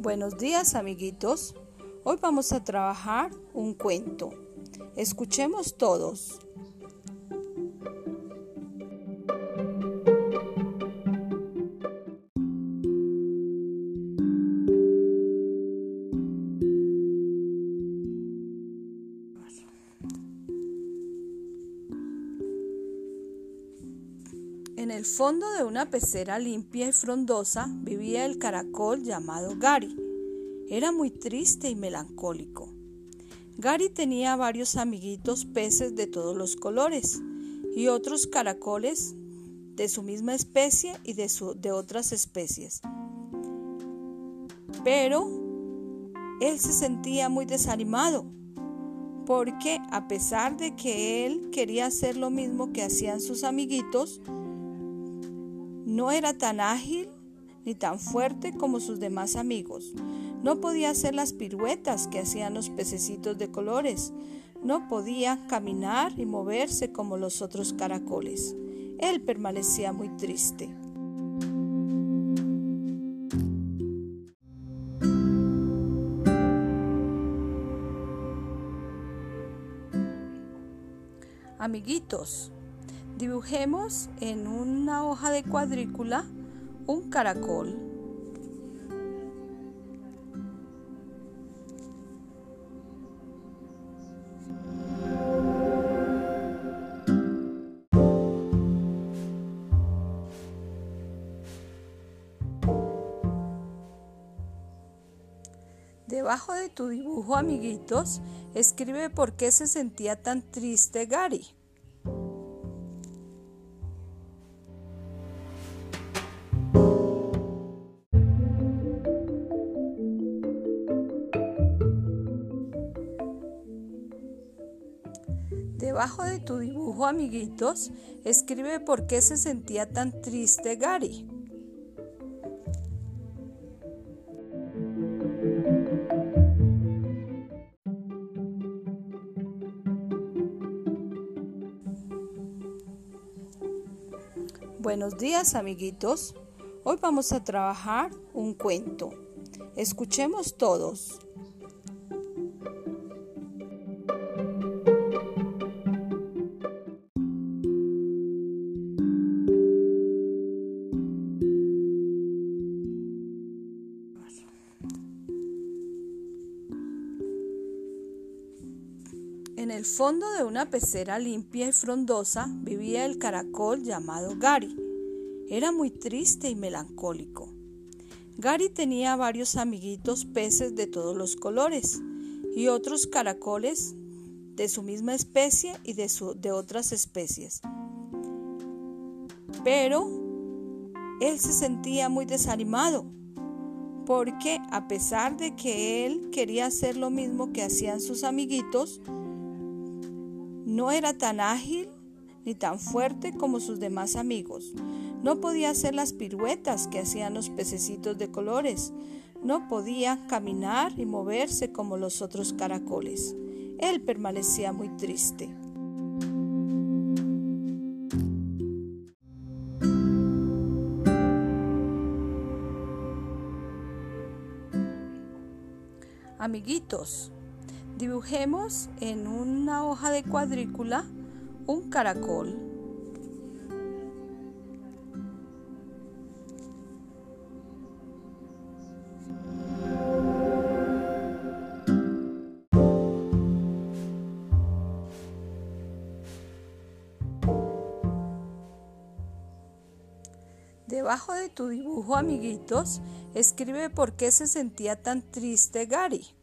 Buenos días amiguitos. Hoy vamos a trabajar un cuento. Escuchemos todos. En el fondo de una pecera limpia y frondosa vivía el caracol llamado Gary. Era muy triste y melancólico. Gary tenía varios amiguitos peces de todos los colores y otros caracoles de su misma especie y de, de otras especies. Pero él se sentía muy desanimado porque a pesar de que él quería hacer lo mismo que hacían sus amiguitos, no era tan ágil ni tan fuerte como sus demás amigos. No podía hacer las piruetas que hacían los pececitos de colores. No podía caminar y moverse como los otros caracoles. Él permanecía muy triste. Amiguitos, Dibujemos en una hoja de cuadrícula un caracol. Debajo de tu dibujo, amiguitos, escribe por qué se sentía tan triste Gary. Debajo de tu dibujo, amiguitos, escribe por qué se sentía tan triste Gary. Buenos días, amiguitos. Hoy vamos a trabajar un cuento. Escuchemos todos. En el fondo de una pecera limpia y frondosa vivía el caracol llamado Gary. Era muy triste y melancólico. Gary tenía varios amiguitos peces de todos los colores y otros caracoles de su misma especie y de, de otras especies. Pero él se sentía muy desanimado porque a pesar de que él quería hacer lo mismo que hacían sus amiguitos, no era tan ágil ni tan fuerte como sus demás amigos. No podía hacer las piruetas que hacían los pececitos de colores. No podía caminar y moverse como los otros caracoles. Él permanecía muy triste. Amiguitos, Dibujemos en una hoja de cuadrícula un caracol. Debajo de tu dibujo, amiguitos, escribe por qué se sentía tan triste Gary.